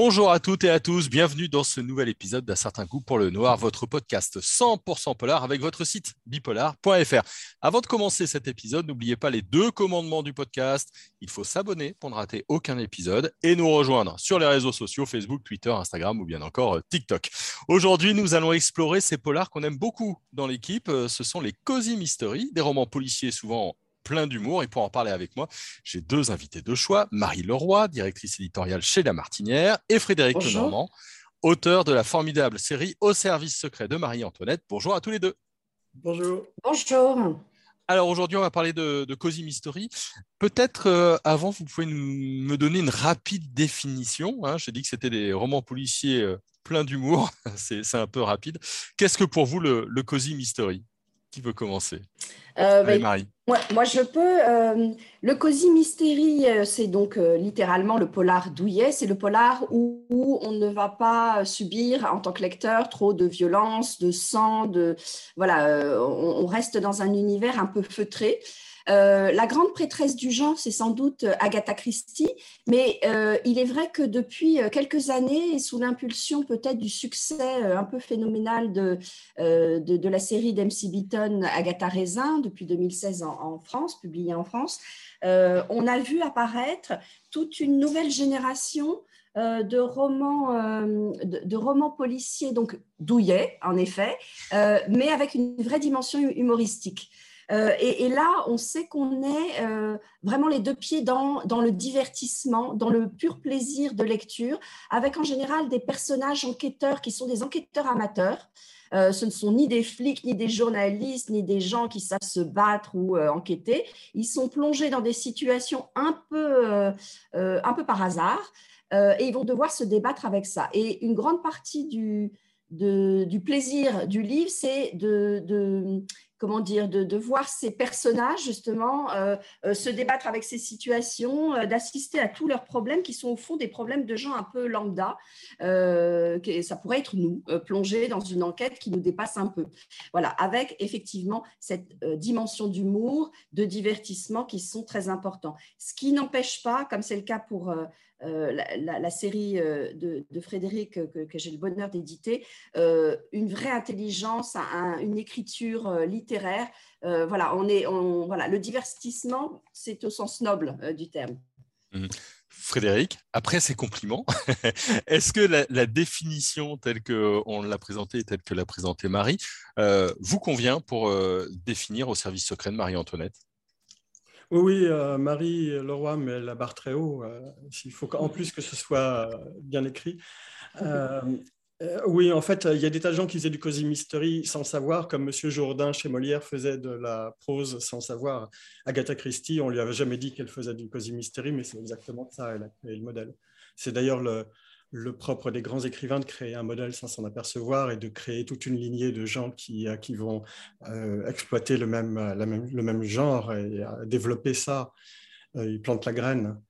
Bonjour à toutes et à tous, bienvenue dans ce nouvel épisode d'Un certain goût pour le noir, votre podcast 100% polar avec votre site bipolar.fr. Avant de commencer cet épisode, n'oubliez pas les deux commandements du podcast. Il faut s'abonner pour ne rater aucun épisode et nous rejoindre sur les réseaux sociaux Facebook, Twitter, Instagram ou bien encore euh, TikTok. Aujourd'hui, nous allons explorer ces polars qu'on aime beaucoup dans l'équipe. Euh, ce sont les Cozy Mystery, des romans policiers souvent plein d'humour. Et pour en parler avec moi, j'ai deux invités de choix, Marie Leroy, directrice éditoriale chez La Martinière, et Frédéric Lenormand, auteur de la formidable série Au service secret de Marie-Antoinette. Bonjour à tous les deux. Bonjour. Bonjour. Alors aujourd'hui, on va parler de, de Cozy Mystery. Peut-être euh, avant, vous pouvez me donner une rapide définition. Hein. J'ai dit que c'était des romans policiers euh, pleins d'humour. C'est un peu rapide. Qu'est-ce que pour vous le, le Cozy Mystery? Qui veut commencer? Euh, bah, Marie. Moi, je peux. Euh, le Cozy Mystery, euh, c'est donc euh, littéralement le polar douillet. C'est le polar où, on ne va pas subir en tant que lecteur trop de violence, de sang, de voilà. on, reste dans un univers un peu feutré. Euh, la grande prêtresse du genre, c'est sans doute euh, Agatha Christie, mais euh, il est vrai que depuis quelques années, sous l'impulsion peut-être du succès un peu phénoménal de, la série d'M.C. Beaton, Agatha Raisin, depuis 2016 en, France, publiée en France, on a vu apparaître toute une nouvelle génération romans, de, romans policiers, donc douillets en effet, mais avec une vraie dimension humoristique. Euh, et, là, on sait qu'on est euh, vraiment les deux pieds dans, le divertissement, dans le pur plaisir de lecture, avec en général des personnages enquêteurs qui sont des enquêteurs amateurs. Euh, ce ne sont ni des flics, ni des journalistes, ni des gens qui savent se battre ou enquêter. Ils sont plongés dans des situations un peu, un peu par hasard et ils vont devoir se débattre avec ça. Et une grande partie du, plaisir du livre, c'est de, comment dire, de, voir ces personnages justement euh, euh, se débattre avec ces situations, euh, d'assister à tous leurs problèmes qui sont au fond des problèmes de gens un peu lambda. ça pourrait être nous, plongés dans une enquête qui nous dépasse un peu. Voilà, avec effectivement cette dimension d'humour, de divertissement qui sont très importants. Ce qui n'empêche pas, comme c'est le cas pour euh, la, série euh, de, Frédéric que, j'ai le bonheur d'éditer, euh, une vraie intelligence, une écriture littéraire. voilà, on est, voilà, le divertissement, c'est au sens noble du terme. Mmh. Frédéric, après ces compliments, est-ce que la, définition telle qu'on l'a présentée, telle que l'a présentée Marie, vous convient pour définir au service secret de Marie-Antoinette? Oui, euh, Marie Leroy met la barre très haut. Euh, il faut en plus que ce soit euh, bien écrit. oui, en fait, il y a des tas de gens qui faisaient du cosy mystery sans savoir, comme Monsieur Jourdain chez Molière faisait de la prose sans savoir. Agatha Christie, on lui avait jamais dit qu'elle faisait du cosy mystery, mais c'est exactement ça, elle a créé le modèle. C'est d'ailleurs le, le propre des grands écrivains de créer un modèle sans s'en apercevoir et de créer toute une lignée de gens qui, euh, qui vont euh, exploiter le même, le même genre et développer ça. Euh, ils plantent la graine.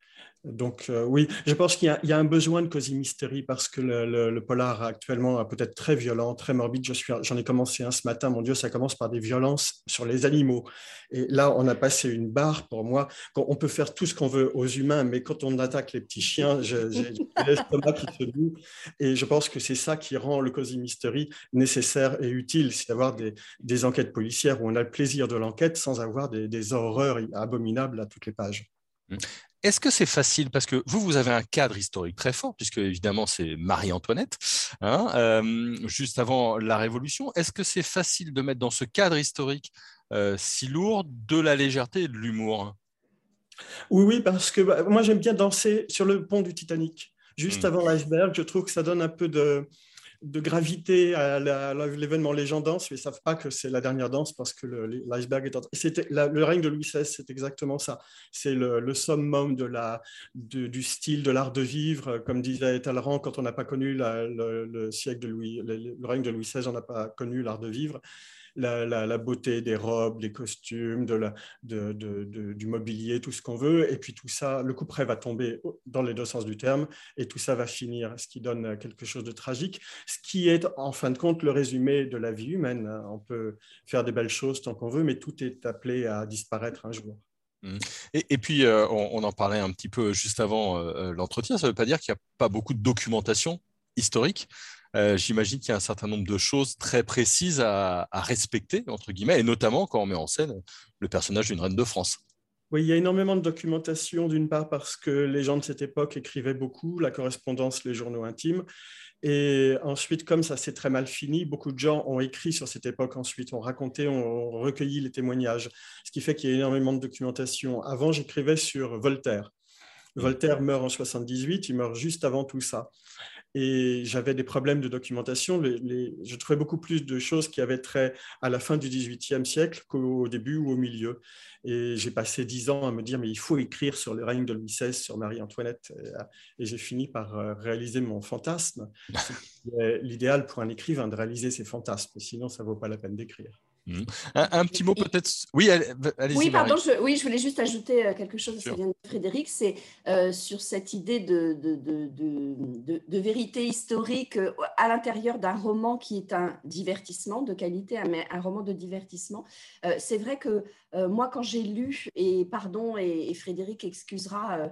Donc euh, oui, je pense qu'il y, a un besoin de cosy mystery parce que le, polar actuellement est peut-être très violent, très morbide. J'en ai commencé un ce matin, mon Dieu, ça commence par des violences sur les animaux. Et là, on a passé une barre pour moi. On peut faire tout ce qu'on veut aux humains, mais quand on attaque les petits chiens, j'ai l'estomac qui se noue. Et je pense que c'est ça qui rend le cosy mystery nécessaire et utile, c'est d'avoir des, enquêtes policières où on a le plaisir de l'enquête sans avoir des, des horreurs abominables à toutes les pages. Est-ce que c'est facile? Parce que vous, vous avez un cadre historique très fort, puisque évidemment c'est Marie-Antoinette, hein, euh, juste avant la Révolution. Est-ce que c'est facile de mettre dans ce cadre historique euh, si lourd de la légèreté et de l'humour? Oui, oui, parce que bah, moi j'aime bien danser sur le pont du Titanic. Juste mmh. avant l'iceberg, je trouve que ça donne un peu de, de gravité à l'événement. Les dansent, mais ils ne savent pas que c'est la dernière danse parce que l'iceberg est en train. Le règne de Louis XVI, c'est exactement ça. C'est le, summum de la, du style, de l'art de vivre. Comme disait Talleyrand, quand on n'a pas connu le, siècle de Louis, le, règne de Louis XVI, on n'a pas connu l'art de vivre la, beauté des robes, des costumes, de du mobilier, tout ce qu'on veut. Et puis tout ça, le coup près va tomber dans les deux sens du terme et tout ça va finir, ce qui donne quelque chose de tragique, ce qui est en fin de compte le résumé de la vie humaine. On peut faire des belles choses tant qu'on veut, mais tout est appelé à disparaître un jour. Mmh. Et, puis, on, en parlait un petit peu juste avant l'entretien, ça ne veut pas dire qu'il n'y a pas beaucoup de documentation historique. J'imagine qu'il y a un certain nombre de choses très précises à, à, respecter, entre guillemets, et notamment quand on met en scène le personnage d'une reine de France. Oui, il y a énormément de documentation, d'une part parce que les gens de cette époque écrivaient beaucoup, la correspondance, les journaux intimes, et ensuite, comme ça s'est très mal fini, beaucoup de gens ont écrit sur cette époque ensuite, ont raconté, ont recueilli les témoignages, ce qui fait qu'il y a énormément de documentation. Avant, j'écrivais sur Voltaire. Voltaire meurt en 78, il meurt juste avant tout ça et j'avais des problèmes de documentation. je trouvais beaucoup plus de choses qui avaient trait à la fin du XVIIIe siècle qu'au début ou au milieu. Et j'ai passé dix ans à me dire, mais il faut écrire sur le règne de Louis XVI, sur Marie-Antoinette. Et, j'ai fini par euh, réaliser mon fantasme. l'idéal pour un écrivain de réaliser ses fantasmes, sinon ça ne vaut pas la peine d'écrire. Mmh. Un, petit mot peut-être. Oui, allez-y. Oui, pardon, je, oui, je voulais juste ajouter euh, quelque chose à ce que vient de Frédéric, c'est euh, sur cette idée de, de, de, de vérité historique euh, à l'intérieur d'un roman qui est un divertissement de qualité, mais un roman de divertissement. c'est vrai que moi, quand j'ai lu, et pardon, et, Frédéric excusera.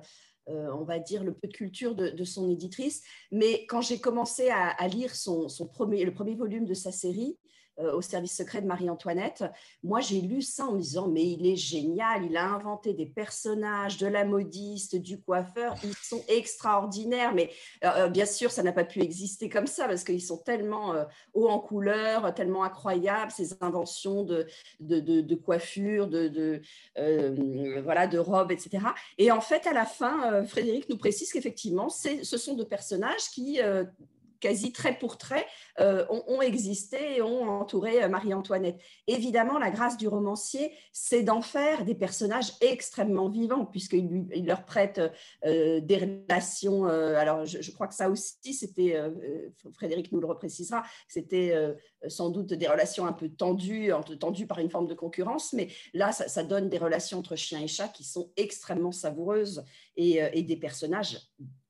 on va dire, le peu de culture de, son éditrice. Mais quand j'ai commencé à, à lire son, son, premier, le premier volume de sa série, au service secret de Marie-Antoinette. Moi, j'ai lu ça en me disant, mais il est génial, il a inventé des personnages, de la modiste, du coiffeur, ils sont extraordinaires. Mais euh, euh, bien sûr, ça n'a pas pu exister comme ça parce qu'ils sont tellement hauts en couleur, tellement incroyables, ces inventions de, de, coiffure, de, de voilà, de robes, etc. Et en fait, à la fin, Frédéric nous précise qu'effectivement, ce sont de personnages qui quasi trait pour trait, euh, ont, existé et ont entouré euh, Marie-Antoinette. Évidemment, la grâce du romancier, c'est d'en faire des personnages extrêmement vivants, puisqu'il il leur prête euh, des relations. alors, je, crois que ça aussi, c'était, Frédéric nous le reprécisera, c'était sans doute des relations un peu tendues, tendues par une forme de concurrence, mais là, ça, donne des relations entre chien et chat qui sont extrêmement savoureuses et, et des personnages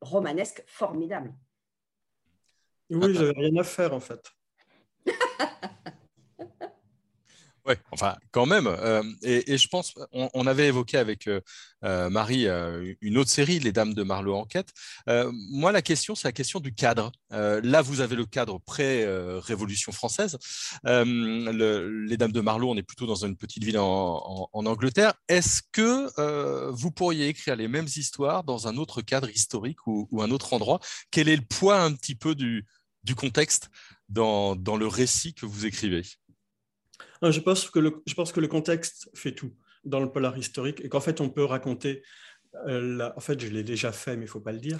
romanesques formidables. Oui, j'avais rien à faire en fait. Oui, enfin, quand même. Euh, et, je pense, on, avait évoqué avec euh, euh, Marie une autre série, Les Dames de Marlowe Enquête. moi, la question, c'est la question du cadre. là, vous avez le cadre pré-Révolution française. les Dames de Marlowe, on est plutôt dans une petite ville en, Angleterre. Est-ce que vous pourriez écrire les mêmes histoires dans un autre cadre historique ou, un autre endroit? Quel est le poids un petit peu du, contexte dans, le récit que vous écrivez? Je pense, que le, je pense que le contexte fait tout dans le polar historique et qu'en fait on peut raconter, euh, en fait je l'ai déjà fait mais il ne faut pas le dire,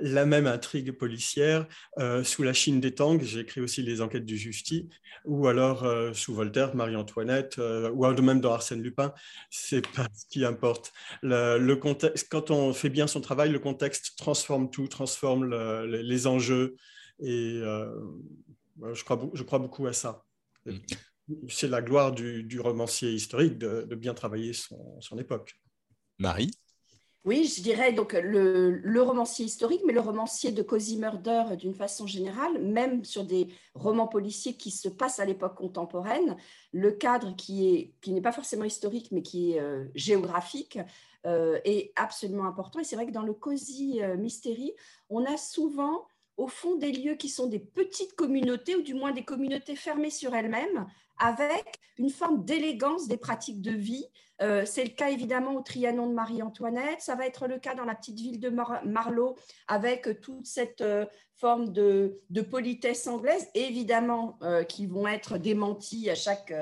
la même intrigue policière euh, sous la Chine des Tang, j'ai écrit aussi les enquêtes du Justi, ou alors euh, sous Voltaire, Marie-Antoinette, ou même dans Arsène Lupin, c'est pas ce qui importe. Le, contexte, quand on fait bien son travail, le contexte transforme tout, transforme les enjeux, et euh, je, crois, je crois beaucoup à ça. C'est la gloire du, romancier historique de, bien travailler son, son, époque. Marie? Oui, je dirais donc le, le, romancier historique, mais le romancier de Cozy Murder d'une façon générale, même sur des romans policiers qui se passent à l'époque contemporaine, le cadre qui est qui n'est pas forcément historique, mais qui est euh, géographique, euh, est absolument important. Et c'est vrai que dans le Cozy Mystery, on a souvent au fond des lieux qui sont des petites communautés, ou du moins des communautés fermées sur elles-mêmes, avec une forme d'élégance des pratiques de vie. Euh, c'est le cas évidemment au Trianon de Marie-Antoinette, ça va être le cas dans la petite ville de Marlowe, avec toute cette euh, forme de, politesse anglaise, évidemment, euh, qui vont être démenties à chaque,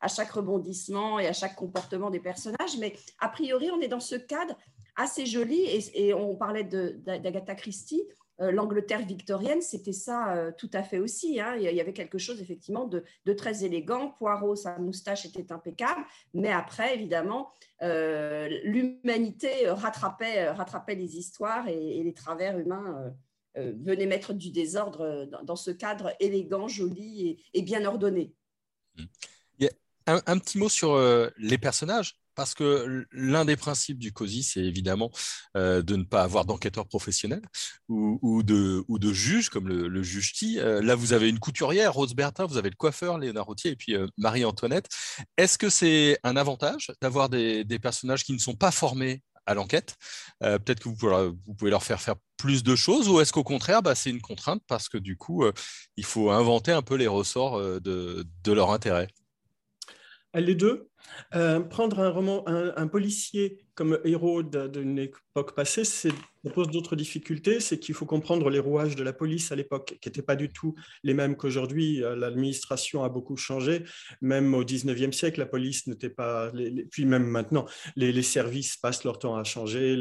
à chaque rebondissement et à chaque comportement des personnages. Mais a priori, on est dans ce cadre assez joli, et, on parlait d'Agatha Christie, l'Angleterre victorienne, c'était ça euh, tout à fait aussi. Hein. Il y avait quelque chose effectivement de, très élégant. Poirot, sa moustache était impeccable, mais après, évidemment, euh, l'humanité rattrapait, les histoires et, les travers humains venaient mettre du désordre dans, ce cadre élégant, joli et, bien ordonné. Y a un, petit mot sur les personnages parce que l'un des principes du COSI, c'est évidemment euh, de ne pas avoir d'enquêteur professionnel ou, de, ou juge, comme le, juge T. Euh, là, vous avez une couturière, Rose Bertin, vous avez le coiffeur, Léonard Routier, et puis euh, Marie-Antoinette. Est-ce que c'est un avantage d'avoir des, personnages qui ne sont pas formés à l'enquête? Peut-être que vous pouvez, leur faire faire plus de choses, ou est-ce qu'au contraire, bah, c'est une contrainte parce que du coup, il faut inventer un peu les ressorts de leur intérêt? Les deux. Prendre un policier comme héros d'une époque passée, ça pose d'autres difficultés, c'est qu'il faut comprendre les rouages de la police à l'époque, qui n'étaient pas du tout les mêmes qu'aujourd'hui. Euh, l'administration a beaucoup changé. Même au 19e siècle, la police n'était pas... puis même maintenant, les, services passent leur temps à changer.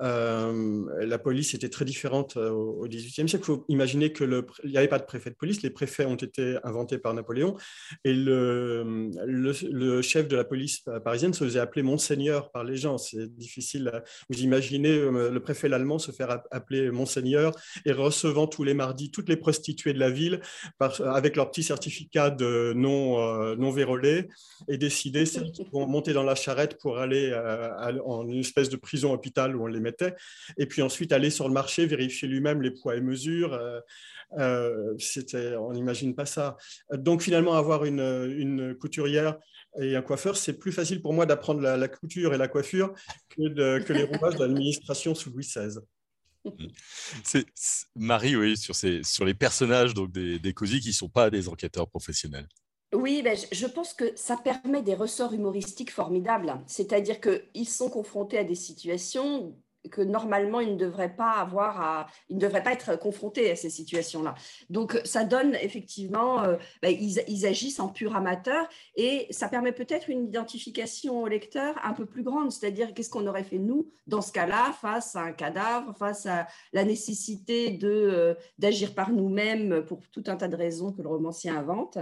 Euh, la police était très différente euh, au, 18e siècle. Il faut imaginer qu'il n'y avait pas de préfet de police. Les préfets ont été inventés par Napoléon. Et le, le, chef de la police parisienne se faisait appeler Monseigneur par les gens. C'est difficile. Vous imaginez le préfet l'allemand se faire appeler Monseigneur et recevant tous les mardis toutes les prostituées de la ville avec leur petit certificat de non, euh, non vérolé et décider celles qui vont monter dans la charrette pour aller euh, en une espèce de prison hôpital où on les mettait et puis ensuite aller sur le marché, vérifier lui-même les poids et mesures. Euh, on n'imagine pas ça. Donc finalement, avoir une, une couturière et un coiffeur, c'est plus facile pour moi d'apprendre la, couture et la coiffure que, que les rouages de l'administration sous Louis XVI. C'est, Marie, oui, sur, ces, sur les personnages donc des, des qui ne sont pas des enquêteurs professionnels. Oui, ben, je pense que ça permet des ressorts humoristiques formidables. C'est-à-dire qu'ils sont confrontés à des situations que normalement, ils ne devraient pas avoir à, ils ne devraient pas être confrontés à ces situations-là. Donc, ça donne effectivement, euh, ben, ils, agissent en pur amateur et ça permet peut-être une identification au lecteur un peu plus grande, c'est-à-dire qu'est-ce qu'on aurait fait nous dans ce cas-là face à un cadavre, face à la nécessité euh, d'agir par nous-mêmes pour tout un tas de raisons que le romancier invente.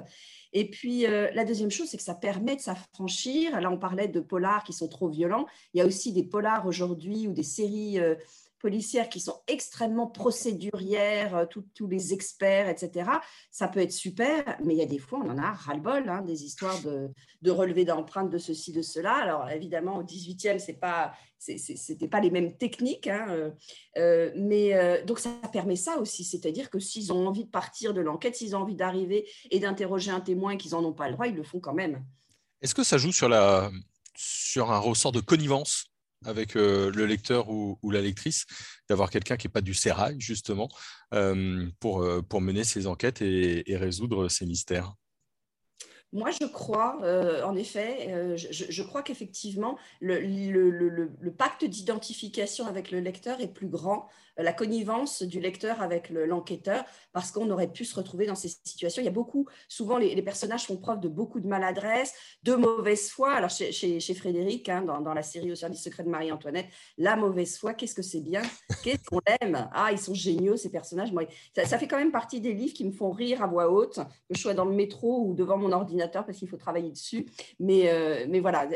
Et puis, euh, la deuxième chose, c'est que ça permet de s'affranchir. Là, on parlait de polars qui sont trop violents. Il y a aussi des polars aujourd'hui ou des séries euh, policières qui sont extrêmement procédurières, euh, tous les experts, etc. Ça peut être super, mais il y a des fois, on en a ras-le-bol, hein, des histoires de, de d'empreintes de ceci, de cela. Alors évidemment, au 18e, ce pas, c'était pas les mêmes techniques, hein, euh, euh, mais donc ça permet ça aussi, c'est-à-dire que s'ils ont envie de partir de l'enquête, s'ils ont envie d'arriver et d'interroger un témoin qu'ils n'en ont pas le droit, ils le font quand même. Est-ce que ça joue sur, la, sur un ressort de connivence? Avec euh, le lecteur ou, la lectrice, d'avoir quelqu'un qui n'est pas du sérail, justement, euh, pour, euh, pour mener ses enquêtes et, résoudre ces mystères. Moi, je crois, en effet, je, crois qu'effectivement, le, le, pacte d'identification avec le lecteur est plus grand la connivence du lecteur avec l'enquêteur, parce qu'on aurait pu se retrouver dans ces situations. Il y a beaucoup, souvent les, personnages font preuve de beaucoup de maladresse, de mauvaise foi. Alors chez, Frédéric, hein, dans, la série Au service secret de Marie-Antoinette, la mauvaise foi, qu'est-ce que c'est bien, qu'est-ce qu'on aime? Ah, ils sont géniaux ces personnages. Ça, fait quand même partie des livres qui me font rire à voix haute, que je sois dans le métro ou devant mon ordinateur parce qu'il faut travailler dessus. Mais, euh, mais voilà,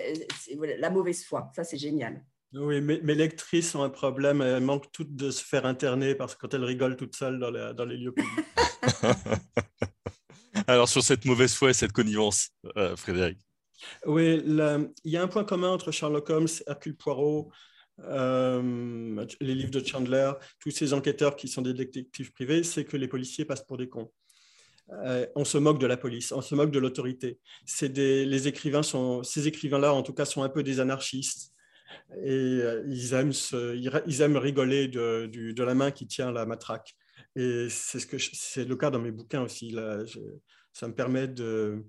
la mauvaise foi, ça c'est génial. Oui, mes, mes, lectrices ont un problème. Elles manquent toutes de se faire interner parce que quand elles rigolent toutes seules dans les, dans les lieux publics. Alors, sur cette mauvaise foi et cette connivence, euh, Frédéric Oui, il y a un point commun entre Sherlock Holmes, Hercule Poirot, euh, les livres de Chandler, tous ces enquêteurs qui sont des détectives privés, c'est que les policiers passent pour des cons. Euh, on se moque de la police, on se moque de l'autorité. les écrivains sont, ces écrivains-là, en tout cas, sont un peu des anarchistes et euh, ils, aiment ils, aiment rigoler de, la main qui tient la matraque. Et c'est ce le cas dans mes bouquins aussi. Ça me permet de,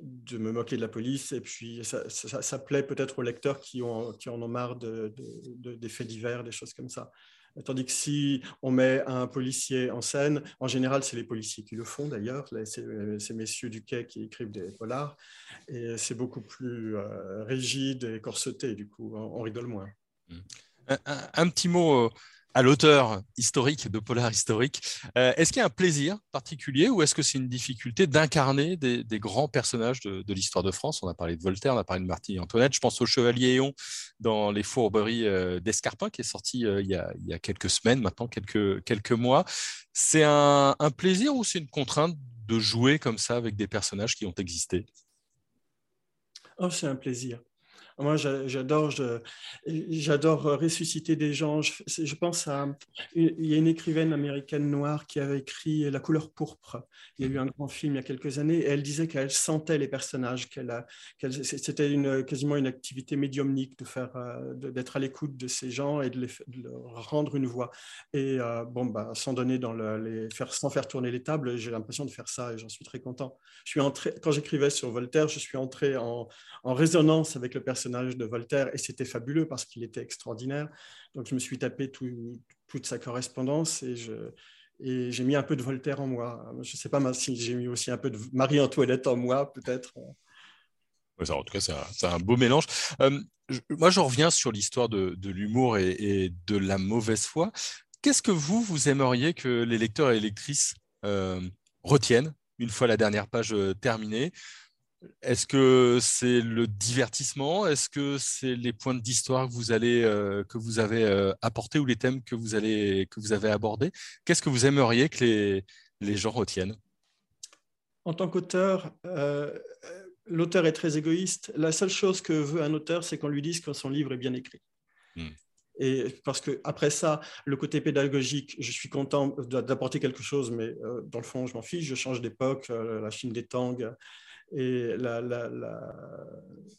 de me moquer de la police et puis ça, plaît peut-être aux lecteurs qui, ont, qui en ont marre de, des faits divers, des choses comme ça. Tandis que si on met un policier en scène, en général, c'est les policiers qui le font d'ailleurs, c'est messieurs du quai qui écrivent des polars, et c'est beaucoup plus euh, rigide et corseté, du coup, on, rigole moins. Mmh. Un, petit mot euh, à l'auteur historique de Polar historique. Euh, est-ce qu'il y a un plaisir particulier ou est-ce que c'est une difficulté d'incarner des, grands personnages de, l'histoire de France? On a parlé de Voltaire, on a parlé de Marty Antoinette. Je pense au Chevalier Éon dans Les Fourberies euh, d'Escarpin qui est sorti euh, il, y a, quelques semaines, maintenant quelques, quelques mois. C'est un, plaisir ou c'est une contrainte de jouer comme ça avec des personnages qui ont existé? Oh, C'est un plaisir. Moi, j'adore, j'adore ressusciter des gens. Je, pense à, il y a une écrivaine américaine noire qui avait écrit La couleur pourpre. Il y a eu un grand film il y a quelques années et elle disait qu'elle sentait les personnages, qu'elle, c'était une, quasiment une activité médiumnique de faire, euh, d'être à l'écoute de ces gens et de, les, leur rendre une voix. Et euh, bon, bah, sans donner dans les faire, sans faire tourner les tables, j'ai l'impression de faire ça et j'en suis très content. Je suis entré, quand j'écrivais sur Voltaire, je suis entré en, en résonance avec le personnage personnage de Voltaire et c'était fabuleux parce qu'il était extraordinaire. Donc je me suis tapé toute sa correspondance et je, et j'ai mis un peu de Voltaire en moi. Je ne sais pas si j'ai mis aussi un peu de Marie-Antoinette en moi, peut-être. en tout cas, c'est un, beau mélange. Euh, moi, je reviens sur l'histoire de, l'humour et, de la mauvaise foi. Qu'est-ce que vous, vous aimeriez que les lecteurs et les lectrices euh, retiennent une fois la dernière page euh, terminée? Est-ce que c'est le divertissement? Est-ce que c'est les points d'histoire que vous allez euh, que vous avez euh, apportés ou les thèmes que vous allez que vous avez abordés? Qu'est-ce que vous aimeriez que les, les gens retiennent? En tant qu'auteur, euh, l'auteur est très égoïste. La seule chose que veut un auteur, c'est qu'on lui dise que son livre est bien écrit. Hmm. Et parce que après ça, le côté pédagogique, je suis content d'apporter quelque chose, mais dans le fond, je m'en fiche. Je change d'époque, la Chine des Tang, et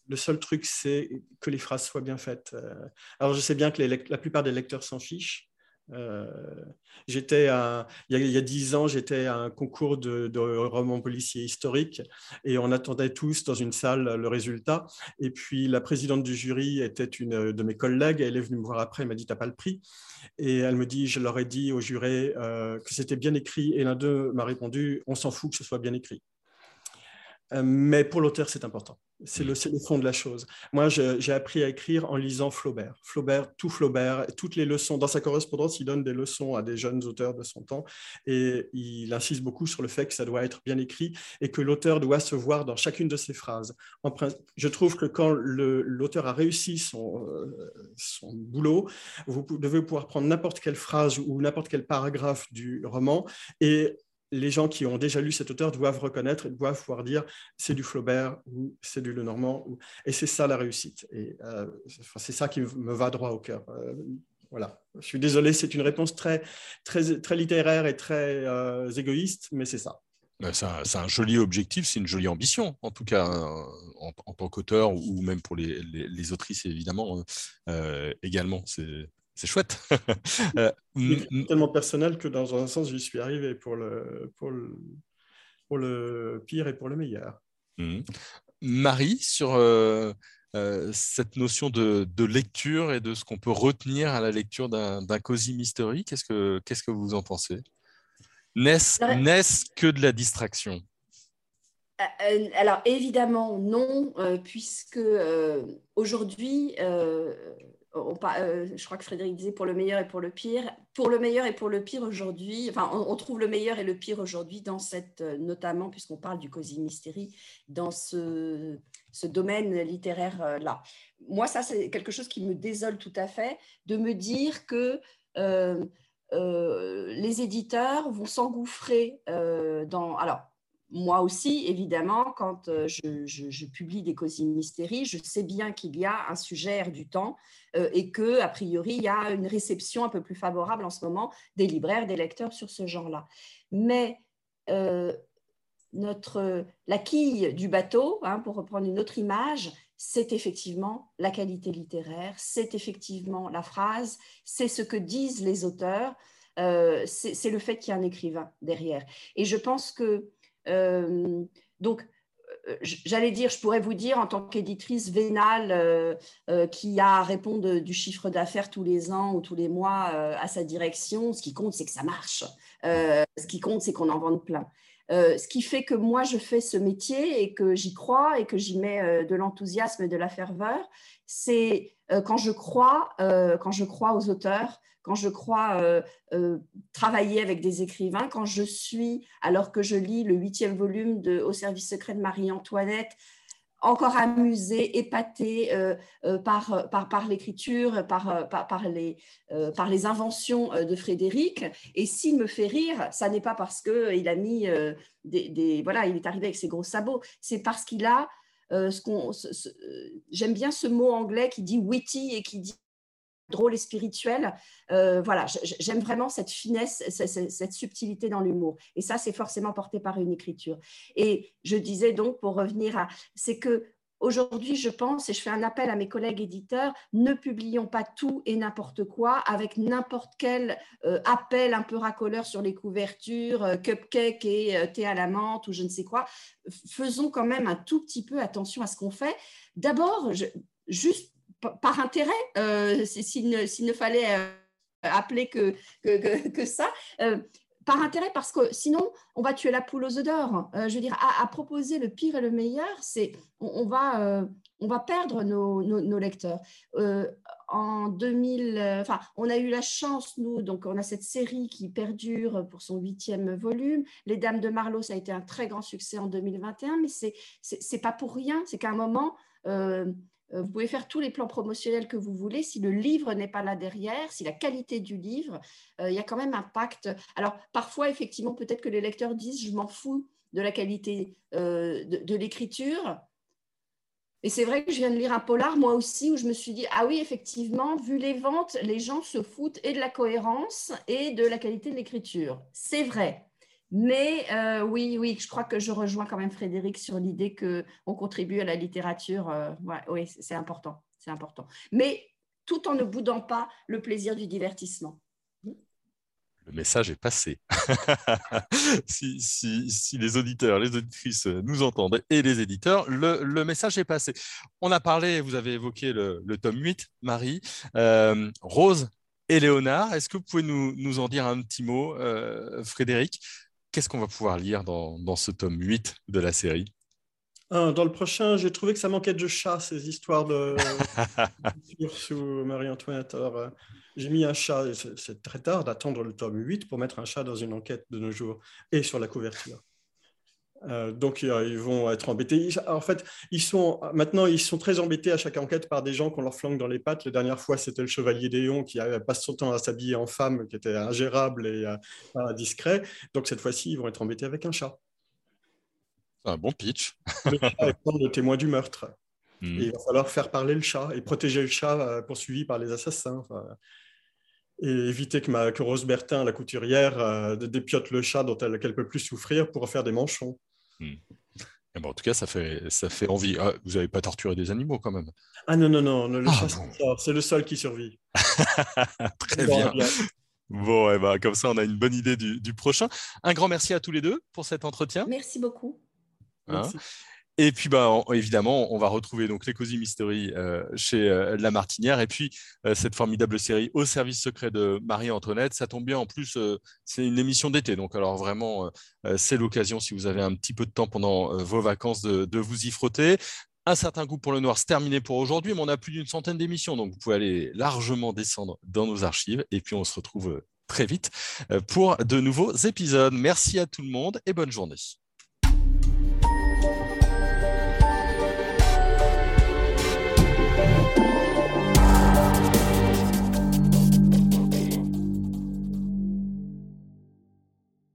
le seul truc, c'est que les phrases soient bien faites. Euh, alors, je sais bien que la plupart des lecteurs s'en fichent. Euh, j'étais il, y a dix ans, j'étais à un concours de, romans policiers historiques et on attendait tous dans une salle le résultat. Et puis la présidente du jury était une de mes collègues. Elle est venue me voir après. Elle m'a dit T'as pas le prix Et elle me dit Je leur ai dit au juré euh, que c'était bien écrit. Et l'un d'eux m'a répondu On s'en fout que ce soit bien écrit. Euh, mais pour l'auteur, c'est important. C'est le, fond de la chose. Moi, j'ai appris à écrire en lisant Flaubert. Flaubert, tout Flaubert, toutes les leçons. Dans sa correspondance, il donne des leçons à des jeunes auteurs de son temps et il insiste beaucoup sur le fait que ça doit être bien écrit et que l'auteur doit se voir dans chacune de ses phrases. Je trouve que quand l'auteur a réussi son, euh, son boulot, vous devez pouvoir prendre n'importe quelle phrase ou n'importe quel paragraphe du roman et les gens qui ont déjà lu cet auteur doivent reconnaître, doivent pouvoir dire c'est du Flaubert ou c'est du Lenormand. Et c'est ça la réussite. Et euh, c'est ça qui me va droit au cœur. Euh, voilà. Je suis désolé, c'est une réponse très, très, très littéraire et très euh, égoïste, mais c'est ça. C'est un, joli objectif, c'est une jolie ambition, en tout cas, en, tant qu'auteur ou même pour les, les autrices, évidemment, également. C'est c'est chouette. euh, tellement personnel que dans un sens, j'y suis arrivé pour le, pour, le, pour le pire et pour le meilleur. Mmh. Marie, sur euh, euh, cette notion de, de, lecture et de ce qu'on peut retenir à la lecture d'un Cozy Mystery, qu'est-ce que, qu'est-ce que vous en pensez? N'est-ce que de la distraction? Alors évidemment non, puisque aujourd'hui euh, je crois que Frédéric disait pour le meilleur et pour le pire. Pour le meilleur et pour le pire aujourd'hui, enfin, on, trouve le meilleur et le pire aujourd'hui dans cette, euh, notamment puisqu'on parle du cosy mystery, dans ce, domaine littéraire euh. Moi, ça, c'est quelque chose qui me désole tout à fait de me dire que les éditeurs vont s'engouffrer dans. Alors, moi aussi, évidemment, quand euh, je, publie des cosy mystéries, je sais bien qu'il y a un sujet du temps euh, et que, a priori, il y a une réception un peu plus favorable en ce moment des libraires, des lecteurs sur ce genre-là. Mais euh, notre, la quille du bateau, hein, pour reprendre une autre image, c'est effectivement la qualité littéraire, c'est effectivement la phrase, c'est ce que disent les auteurs, c'est le fait qu'il y a un écrivain derrière. Et je pense que donc, euh, j'allais dire, je pourrais vous dire en tant qu'éditrice vénale euh, qui a à répondre du chiffre d'affaires tous les ans ou tous les mois à sa direction, ce qui compte, c'est que ça marche. ce qui compte, c'est qu'on en vende plein. ce qui fait que moi, je fais ce métier et que j'y crois et que j'y mets de l'enthousiasme et de la ferveur, c'est quand je crois, quand je crois aux auteurs, quand je crois euh, euh, travailler avec des écrivains, quand je suis, alors que je lis le huitième volume de Au service secret de Marie-Antoinette, encore amusée, épatée euh, par, par, l'écriture, par, par, les, par les inventions de Frédéric. Et s'il me fait rire, ça n'est pas parce qu'il a mis des, Voilà, il est arrivé avec ses gros sabots, c'est parce qu'il a ce j'aime bien ce mot anglais qui dit witty et qui dit drôle et spirituel. voilà, j'aime vraiment cette finesse, cette, subtilité dans l'humour. Et ça, c'est forcément porté par une écriture. Et je disais donc, pour revenir à, c'est que Aujourd'hui, je pense, et je fais un appel à mes collègues éditeurs, ne publions pas tout et n'importe quoi avec n'importe quel euh, appel un peu racoleur sur les couvertures, euh, cupcake et euh, thé à la menthe ou je ne sais quoi. Faisons quand même un tout petit peu attention à ce qu'on fait. D'abord, juste par intérêt, s'il ne, fallait appeler que, ça par intérêt, parce que sinon, on va tuer la poule aux œufs d'or. Euh, je veux dire, à, proposer le pire et le meilleur, c'est on, va, euh, on va perdre nos, lecteurs. Euh, en 2000, enfin, on a eu la chance, nous, donc on a cette série qui perdure pour son huitième volume. Les Dames de Marlowe, ça a été un très grand succès en 2021, mais c'est pas pour rien. C'est qu'à un moment, vous pouvez faire tous les plans promotionnels que vous voulez. Si le livre n'est pas là derrière, si la qualité du livre, euh, il y a quand même un pacte. Alors, parfois, effectivement, peut-être que les lecteurs disent je m'en fous de la qualité euh, de, l'écriture. Et c'est vrai que je viens de lire un polar, moi aussi, où je me suis dit ah oui, effectivement, vu les ventes, les gens se foutent et de la cohérence et de la qualité de l'écriture. C'est vrai. Mais euh, oui, oui, je crois que je rejoins quand même Frédéric sur l'idée qu'on contribue à la littérature. Euh, oui, c'est important, c'est important. Mais tout en ne boudant pas le plaisir du divertissement. Le message est passé. si, les auditeurs, les auditrices nous entendent et les éditeurs, le, message est passé. On a parlé, vous avez évoqué le, tome 8, Marie. Euh, Rose et Léonard, est-ce que vous pouvez nous, en dire un petit mot, Frédéric? Qu'est-ce qu'on va pouvoir lire dans, ce tome 8 de la série? Ah, Dans le prochain, j'ai trouvé que ça manquait de chat, ces histoires de sous Marie-Antoinette. Euh, j'ai mis un chat, c'est très tard d'attendre le tome 8 pour mettre un chat dans une enquête de nos jours et sur la couverture. Euh, donc ils vont être embêtés. En fait, ils sont maintenant ils sont très embêtés à chaque enquête par des gens qu'on leur flanque dans les pattes. La dernière fois, c'était le chevalier Déon qui passe son temps à s'habiller en femme, qui était ingérable et euh, discret. Donc cette fois-ci, ils vont être embêtés avec un chat. Un bon pitch. le chat est le témoin du meurtre. Hmm. il va falloir faire parler le chat et protéger le chat euh, poursuivi par les assassins. et éviter que, ma, que Rose Bertin, la couturière, dépiote le chat dont elle ne peut plus souffrir pour faire des manchons. Hmm. Eh ben, en tout cas, ça fait, ça fait envie. Ah, vous n'avez pas torturé des animaux quand même Ah non, non, non, le ah, c'est le seul qui survit. Très bien. Bon, eh ben, comme ça, on a une bonne idée du, prochain. Un grand merci à tous les deux pour cet entretien. Merci beaucoup. Hein merci. Et puis, bah, évidemment, on va retrouver donc les Cozy Mystery euh, chez euh, La Martinière et puis euh, cette formidable série Au service secret de Marie-Antoinette. Ça tombe bien, en plus, c'est une émission d'été. Donc, alors vraiment, c'est l'occasion, si vous avez un petit peu de temps pendant vos vacances, de, vous y frotter. Un certain goût pour le noir, c'est terminé pour aujourd'hui, mais on a plus d'une centaine d'émissions. Donc, vous pouvez aller largement descendre dans nos archives. Et puis, on se retrouve très vite pour de nouveaux épisodes. Merci à tout le monde et bonne journée.